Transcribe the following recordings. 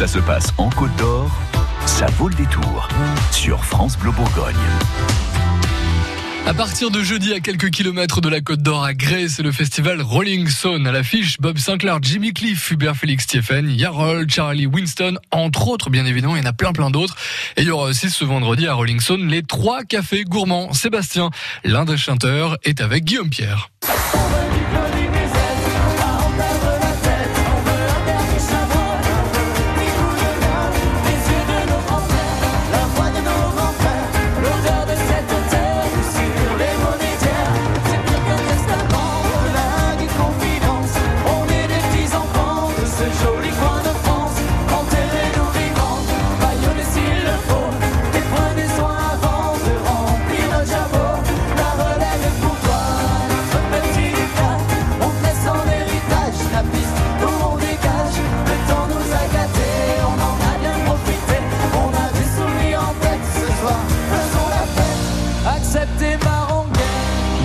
Ça se passe en Côte d'Or, ça vaut le détour sur France Bleu Bourgogne. À partir de jeudi, à quelques kilomètres de la Côte d'Or, à Grès, c'est le festival Rolling Stone. À l'affiche, Bob Sinclair, Jimmy Cliff, Hubert Félix Stephen, Yarol, Charlie Winston, entre autres, bien évidemment, il y en a plein plein d'autres. Et il y aura aussi ce vendredi à Rolling Stone les trois cafés gourmands. Sébastien, l'un des chanteurs, est avec Guillaume Pierre. Đi.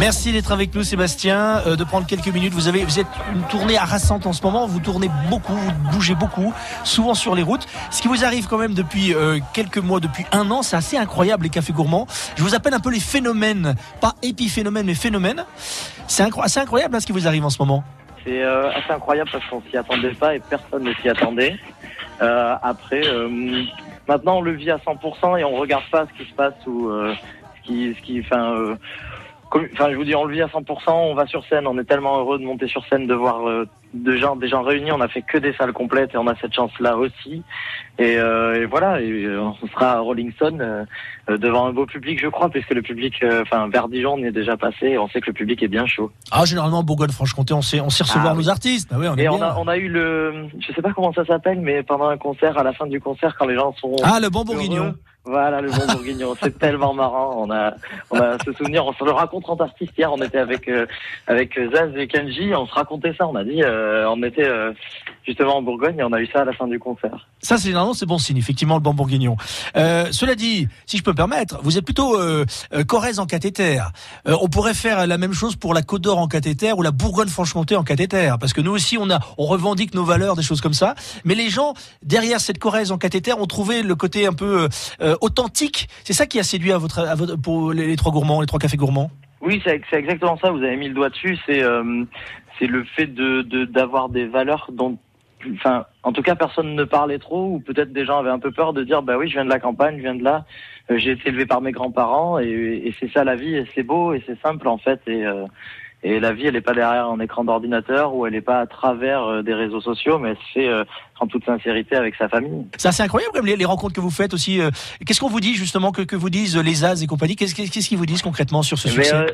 Merci d'être avec nous, Sébastien, euh, de prendre quelques minutes. Vous avez, vous êtes une tournée harassante en ce moment. Vous tournez beaucoup, vous bougez beaucoup, souvent sur les routes. Ce qui vous arrive quand même depuis euh, quelques mois, depuis un an, c'est assez incroyable les cafés gourmands. Je vous appelle un peu les phénomènes, pas épiphénomènes, mais phénomènes. C'est assez incroyable hein, ce qui vous arrive en ce moment. C'est euh, assez incroyable parce qu'on s'y attendait pas et personne ne s'y attendait. après, maintenant on le vit à 100% et on regarde pas ce qui se passe ou ce qui, ce qui, Enfin, je vous dis, on le vit à 100%. On va sur scène. On est tellement heureux de monter sur scène, de voir euh, gens, des gens réunis. On a fait que des salles complètes et on a cette chance-là aussi. Et, euh, et, voilà. Et euh, on sera à Rolling Stone euh, devant un beau public, je crois, puisque le public, enfin, vers Dijon, on est déjà passé. Et on sait que le public est bien chaud. Ah, généralement, Bourgogne-Franche-Comté, on sait, on sait recevoir ah nos artistes. Ah oui, on et on a, on a eu le, je sais pas comment ça s'appelle, mais pendant un concert, à la fin du concert, quand les gens sont ah, le bon bourguignon. Voilà, le bon bourguignon. C'est tellement marrant. On a, on a ce souvenir. On se le raconte entre artistes hier. On était avec, euh, avec Zaz et Kenji. On se racontait ça. On a dit, euh, on était euh, justement en Bourgogne et on a eu ça à la fin du concert. Ça, c'est vraiment c'est bon signe, effectivement, le bon bourguignon. cela dit, si je peux me permettre, vous êtes plutôt Corrèze en cathéter. on pourrait faire la même chose pour la Côte d'Or en cathéter ou la Bourgogne-Franche-Comté en cathéter, parce que nous aussi, on a, on revendique nos valeurs, des choses comme ça. Mais les gens derrière cette Corrèze en cathéter ont trouvé le côté un peu authentique. C'est ça qui a séduit à votre, à votre pour les, trois gourmands, les trois cafés gourmands? Oui, c'est exactement ça. Vous avez mis le doigt dessus. C'est euh, c'est le fait de d'avoir des valeurs dont enfin, en tout cas, personne ne parlait trop, ou peut-être des gens avaient un peu peur de dire, bah oui, je viens de la campagne, je viens de là, euh, j'ai été élevé par mes grands-parents, et, et c'est ça la vie, et c'est beau, et c'est simple en fait, et, euh, et la vie, elle n'est pas derrière un écran d'ordinateur ou elle n'est pas à travers euh, des réseaux sociaux, mais elle se fait euh, en toute sincérité avec sa famille. Ça, c'est incroyable, les, rencontres que vous faites aussi. Euh. Qu'est-ce qu'on vous dit justement que, que vous disent les As et compagnie Qu'est-ce qu'ils vous disent concrètement sur ce succès?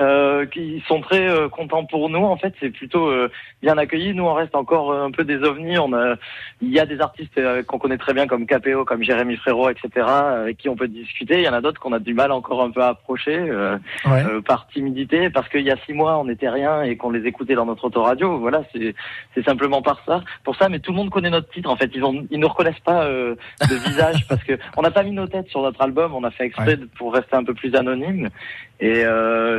Euh, qui sont très euh, contents pour nous. En fait, c'est plutôt euh, bien accueilli. Nous, on reste encore un peu des ovnis. On a, il y a des artistes qu'on connaît très bien comme KPO, comme Jérémy Frérot, etc., avec qui on peut discuter. Il y en a d'autres qu'on a du mal encore un peu à approcher par timidité, parce qu'il y a six mois, on n'était rien et qu'on les écoutait dans notre autoradio. Voilà, c'est c'est simplement par ça, pour ça. Mais tout le monde connaît notre titre. En fait, ils ont, ils nous reconnaissent pas de visage parce que on n'a pas mis nos têtes sur notre album. On a fait exprès pour rester un peu plus anonyme. Et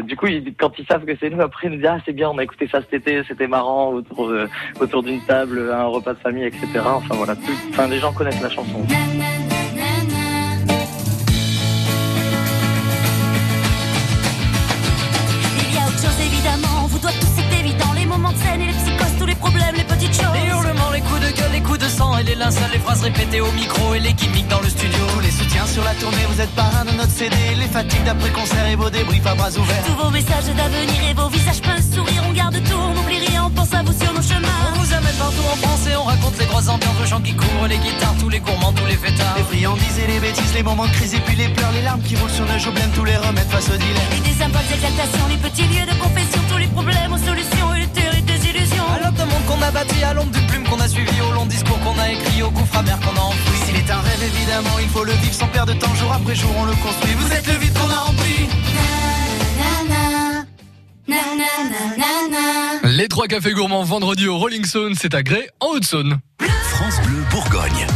du coup, quand ils savent que c'est nous, après ils nous disent ah c'est bien, on a écouté ça cet été, c'était marrant autour euh, autour d'une table, un repas de famille, etc. Enfin voilà, enfin les gens connaissent la chanson. Il y a autre chose évidemment, vous doit tous c'est évident, les moments de scène et les psychoses, tous les problèmes, les petites choses. Les hurlements, les coups de gueule, les coups de sang et les linceuls, les phrases répétées au micro et les gimmicks dans le studio. CD, les fatigues d'après-concert et vos débriefs à bras ouverts. Tous vos messages d'avenir et vos visages pleins de sourire, on garde tout, on n'oublie rien, on pense à vous sur nos chemins. On vous amène partout en France et on raconte les grosses ambiances, aux gens qui courent, les guitares, tous les gourmands, tous les fêtards. Les friandises et les bêtises, les moments de crise et puis les pleurs, les larmes qui roulent sur nos joues, tous les remèdes face au dilemme. Et des symboles d'exaltation, les petits lieux de confession, tous les problèmes aux solutions et les terribles désillusions. À l'autre monde qu'on a bâti, à l'ombre d'une plume qu'on a suivi, au long discours qu'on a écrit, au gouffre amer qu'on a enfoui. Évidemment, il faut le vivre sans perdre de temps, jour après jour, on le construit. Vous êtes le vide qu'on a rempli. Les trois cafés gourmands vendredi au Rolling Stone, c'est à Grès, en Haute-Saône. France Bleu Bourgogne.